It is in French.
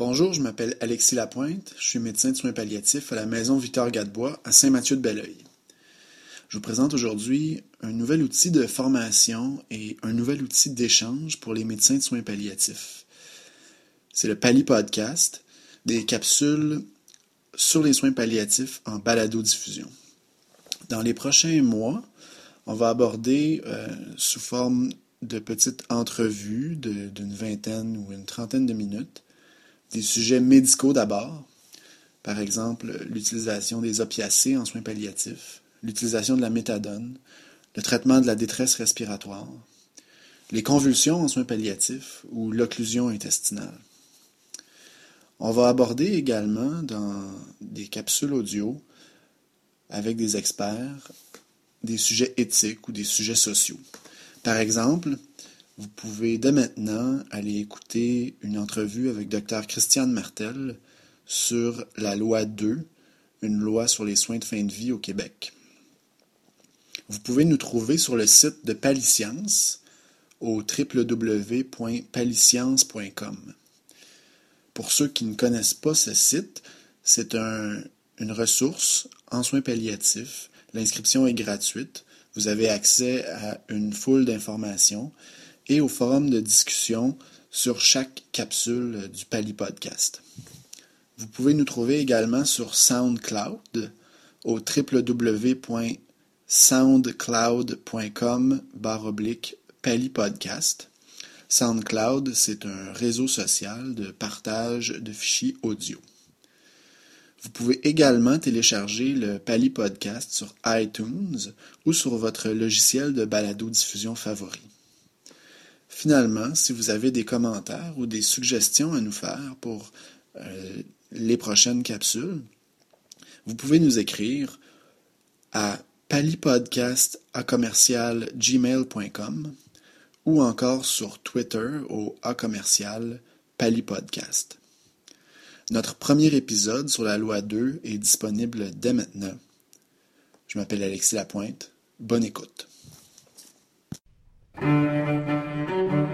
Bonjour, je m'appelle Alexis Lapointe, je suis médecin de soins palliatifs à la maison Victor Gadebois à Saint-Mathieu-de-Belleuil. Je vous présente aujourd'hui un nouvel outil de formation et un nouvel outil d'échange pour les médecins de soins palliatifs. C'est le Pali Podcast, des capsules sur les soins palliatifs en balado-diffusion. Dans les prochains mois, on va aborder euh, sous forme de petites entrevues d'une vingtaine ou une trentaine de minutes des sujets médicaux d'abord, par exemple l'utilisation des opiacés en soins palliatifs, l'utilisation de la méthadone, le traitement de la détresse respiratoire, les convulsions en soins palliatifs ou l'occlusion intestinale. On va aborder également dans des capsules audio avec des experts des sujets éthiques ou des sujets sociaux. Par exemple, vous pouvez dès maintenant aller écouter une entrevue avec Dr Christiane Martel sur la loi 2, une loi sur les soins de fin de vie au Québec. Vous pouvez nous trouver sur le site de Paliscience au www.paliscience.com. Pour ceux qui ne connaissent pas ce site, c'est une ressource en soins palliatifs. L'inscription est gratuite. Vous avez accès à une foule d'informations et au forum de discussion sur chaque capsule du Pali Podcast. Vous pouvez nous trouver également sur SoundCloud au www.soundcloud.com oblique Podcast. SoundCloud, c'est un réseau social de partage de fichiers audio. Vous pouvez également télécharger le Pali Podcast sur iTunes ou sur votre logiciel de balado-diffusion favori. Finalement, si vous avez des commentaires ou des suggestions à nous faire pour euh, les prochaines capsules, vous pouvez nous écrire à palipodcast ou encore sur Twitter au A commercial palipodcast. Notre premier épisode sur la loi 2 est disponible dès maintenant. Je m'appelle Alexis Lapointe. Bonne écoute. Thank you.